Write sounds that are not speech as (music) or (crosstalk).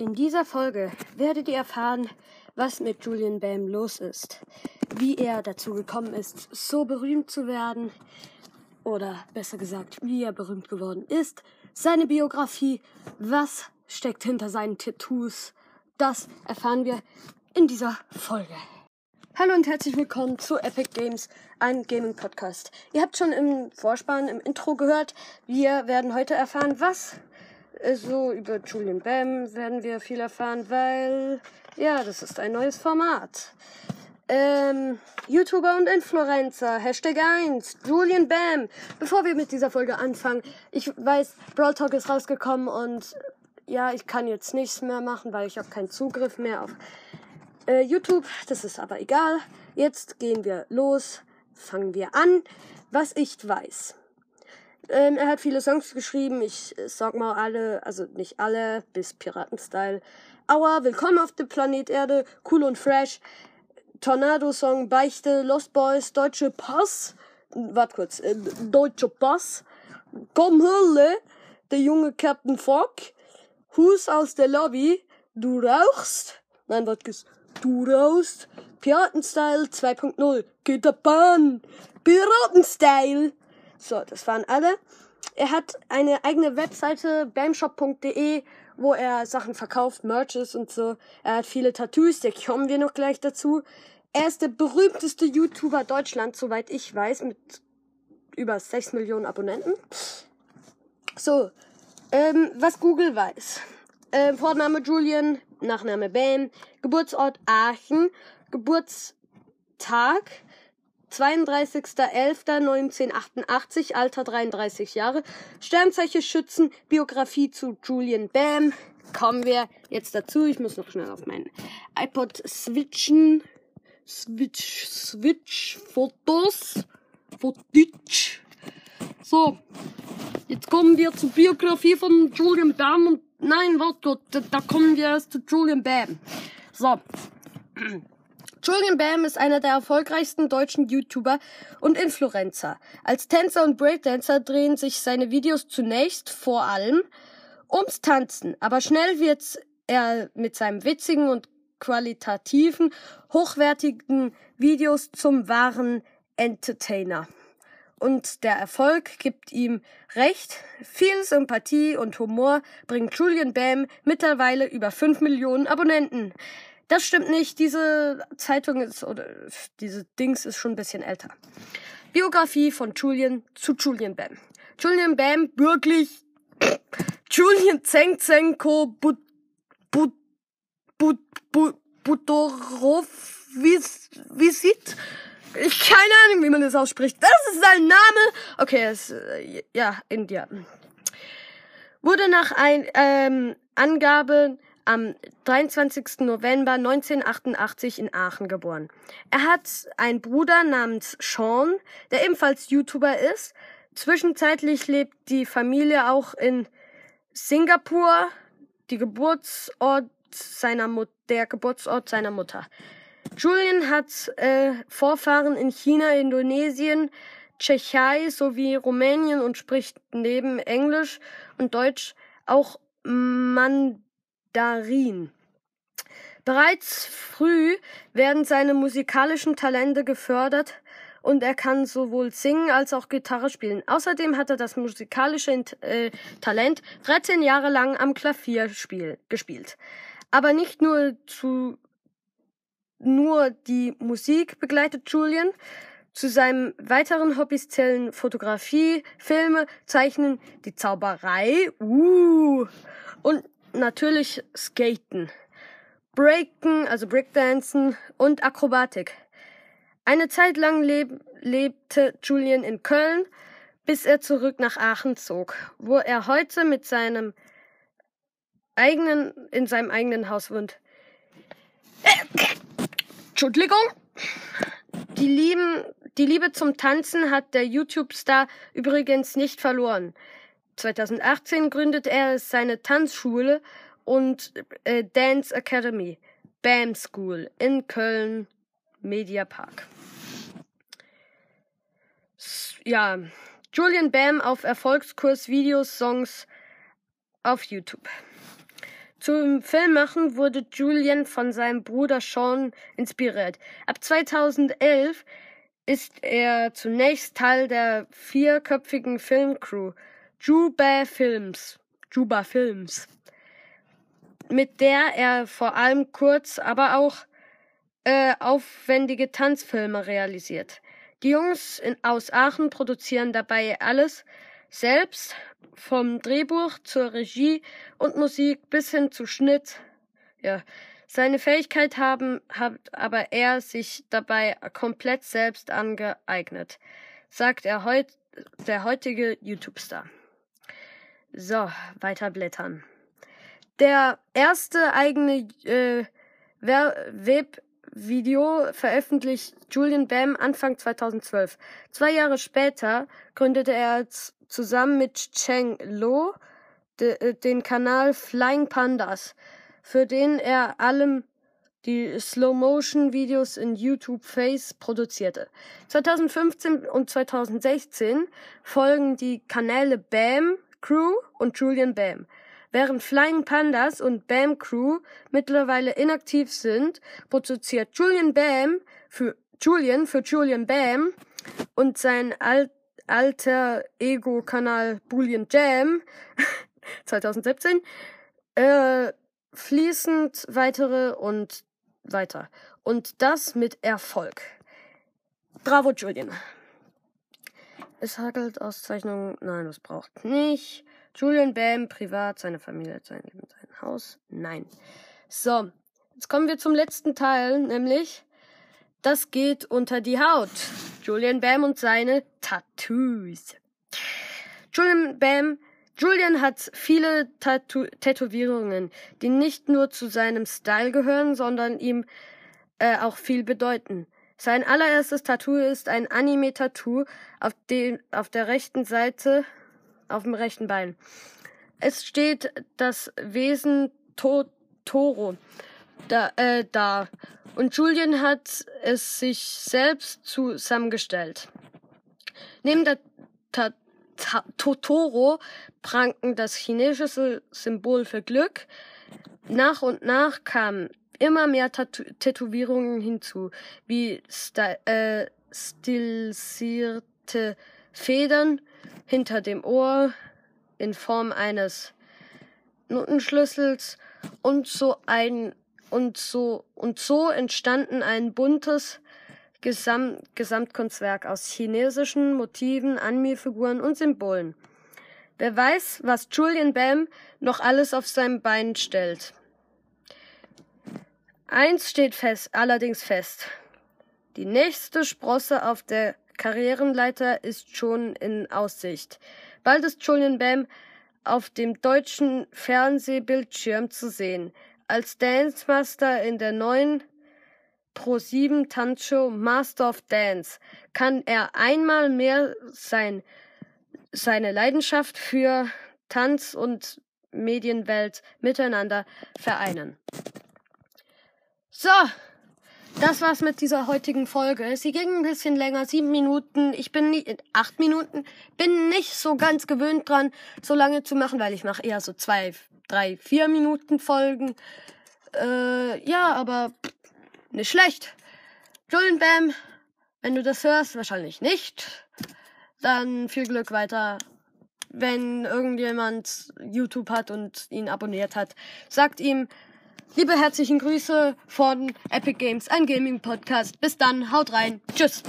In dieser Folge werdet ihr erfahren, was mit Julian Bam los ist, wie er dazu gekommen ist, so berühmt zu werden, oder besser gesagt, wie er berühmt geworden ist, seine Biografie, was steckt hinter seinen Tattoos, das erfahren wir in dieser Folge. Hallo und herzlich willkommen zu Epic Games, ein Gaming Podcast. Ihr habt schon im Vorspann, im Intro gehört, wir werden heute erfahren, was so über Julian Bam werden wir viel erfahren, weil ja, das ist ein neues Format. Ähm, YouTuber und Influencer, Hashtag 1, Julian Bam. Bevor wir mit dieser Folge anfangen, ich weiß, Brawl Talk ist rausgekommen und ja, ich kann jetzt nichts mehr machen, weil ich habe keinen Zugriff mehr auf äh, YouTube. Das ist aber egal. Jetzt gehen wir los, fangen wir an. Was ich weiß. Ähm, er hat viele Songs geschrieben. Ich äh, sag mal alle, also nicht alle, bis Piratenstyle. Aua, Willkommen auf dem Planet Erde, Cool und Fresh. Tornado-Song, Beichte, Lost Boys, Deutsche Pass. Warte kurz, äh, Deutsche Pass. Komm, Hölle, der junge Captain Fogg. Hus aus der Lobby. Du rauchst. Nein, warte, du rauchst. Piratenstyle 2.0. Geht der Bahn. Piratenstyle. So, das waren alle. Er hat eine eigene Webseite, bamshop.de, wo er Sachen verkauft, Merches und so. Er hat viele Tattoos, da kommen wir noch gleich dazu. Er ist der berühmteste YouTuber Deutschlands, soweit ich weiß, mit über 6 Millionen Abonnenten. So, ähm, was Google weiß. Ähm, Vorname Julian, Nachname Bam, Geburtsort Aachen, Geburtstag 32.11.1988, Alter 33 Jahre, Sternzeichen Schützen, Biografie zu Julian Bam. Kommen wir jetzt dazu. Ich muss noch schnell auf meinen iPod switchen. Switch, Switch, Fotos, Fotitsch. So, jetzt kommen wir zur Biografie von Julian Bam und nein, warte, da, da kommen wir erst zu Julian Bam. So. Julian Bam ist einer der erfolgreichsten deutschen YouTuber und Influencer. Als Tänzer und Breakdancer drehen sich seine Videos zunächst vor allem ums Tanzen, aber schnell wird er mit seinem witzigen und qualitativen, hochwertigen Videos zum wahren Entertainer. Und der Erfolg gibt ihm recht. Viel Sympathie und Humor bringt Julian Bam mittlerweile über 5 Millionen Abonnenten. Das stimmt nicht. Diese Zeitung ist oder diese Dings ist schon ein bisschen älter. Biografie von Julian zu Julian Bam. Julian Bam wirklich (clears throat) Julian Zengzenko But But But But Budorov Visit. Ich keine Ahnung, wie man das ausspricht. Das ist sein Name. Okay, es, äh, ja, India. Wurde nach ein, ähm, Angaben am 23. November 1988 in Aachen geboren. Er hat einen Bruder namens Sean, der ebenfalls YouTuber ist. Zwischenzeitlich lebt die Familie auch in Singapur, die Geburtsort seiner Mut der Geburtsort seiner Mutter. Julian hat äh, Vorfahren in China, Indonesien, Tschechei sowie Rumänien und spricht neben Englisch und Deutsch auch Mandarin. Darin. Bereits früh werden seine musikalischen Talente gefördert und er kann sowohl singen als auch Gitarre spielen. Außerdem hat er das musikalische äh, Talent 13 Jahre lang am Klavier spiel, gespielt. Aber nicht nur zu nur die Musik begleitet Julian. Zu seinen weiteren Hobbys zählen Fotografie, Filme, Zeichnen, die Zauberei, uh, und natürlich Skaten, Breaken, also Breakdancen und Akrobatik. Eine Zeit lang leb lebte Julian in Köln, bis er zurück nach Aachen zog, wo er heute mit seinem eigenen, in seinem eigenen Haus wohnt. Entschuldigung. Die, Lieben, die Liebe zum Tanzen hat der YouTube-Star übrigens nicht verloren. 2018 gründet er seine Tanzschule und äh, Dance Academy, BAM School in Köln, Media Park. Ja, Julian Bam auf Erfolgskurs Videos, Songs auf YouTube. Zum Filmmachen wurde Julian von seinem Bruder Sean inspiriert. Ab 2011 ist er zunächst Teil der vierköpfigen Filmcrew Juba Films, Juba Films, mit der er vor allem kurz, aber auch äh, aufwendige Tanzfilme realisiert. Die Jungs in, aus Aachen produzieren dabei alles selbst, vom Drehbuch zur Regie und Musik bis hin zu Schnitt. Ja, seine Fähigkeit haben, hat aber er sich dabei komplett selbst angeeignet, sagt er heut, der heutige YouTube-Star. So, weiter blättern. Der erste eigene äh, Webvideo veröffentlicht Julian Bam Anfang 2012. Zwei Jahre später gründete er zusammen mit Cheng Lo de, äh, den Kanal Flying Pandas für den er allem die Slow-Motion-Videos in YouTube Face produzierte. 2015 und 2016 folgen die Kanäle Bam Crew und Julian Bam. Während Flying Pandas und Bam Crew mittlerweile inaktiv sind, produziert Julian Bam für Julian für Julian Bam und sein al alter Ego-Kanal Boolean Jam (laughs) 2017 äh, fließend weitere und weiter. Und das mit Erfolg. Bravo, Julian. Es hagelt Auszeichnungen. Nein, das braucht nicht. Julian Bam, privat, seine Familie, sein Leben, sein Haus. Nein. So, jetzt kommen wir zum letzten Teil, nämlich das geht unter die Haut. Julian Bam und seine Tattoos. Julian Bam Julian hat viele Tatu Tätowierungen, die nicht nur zu seinem Style gehören, sondern ihm äh, auch viel bedeuten. Sein allererstes Tattoo ist ein Anime-Tattoo auf, auf der rechten Seite, auf dem rechten Bein. Es steht das Wesen Totoro da, äh, da. Und Julian hat es sich selbst zusammengestellt. Neben der Tattoo Totoro pranken das chinesische Symbol für Glück. Nach und nach kamen immer mehr Tatu Tätowierungen hinzu, wie sti äh, stilisierte Federn hinter dem Ohr in Form eines Notenschlüssels und so ein und so und so entstanden ein buntes Gesam Gesamtkunstwerk aus chinesischen Motiven, Anime-Figuren und Symbolen. Wer weiß, was Julian Bam noch alles auf seinem Bein stellt. Eins steht fest, allerdings fest. Die nächste Sprosse auf der Karrierenleiter ist schon in Aussicht. Bald ist Julian Bam auf dem deutschen Fernsehbildschirm zu sehen, als Dance Master in der neuen Pro7 Tanzshow Master of Dance kann er einmal mehr sein, seine Leidenschaft für Tanz und Medienwelt miteinander vereinen. So, das war's mit dieser heutigen Folge. Sie ging ein bisschen länger, sieben Minuten. Ich bin nicht, acht Minuten. Bin nicht so ganz gewöhnt dran, so lange zu machen, weil ich mache eher so zwei, drei, vier Minuten Folgen. Äh, ja, aber nicht schlecht. Julian Bam, wenn du das hörst, wahrscheinlich nicht. Dann viel Glück weiter. Wenn irgendjemand YouTube hat und ihn abonniert hat, sagt ihm liebe herzlichen Grüße von Epic Games, ein Gaming Podcast. Bis dann, haut rein. Tschüss.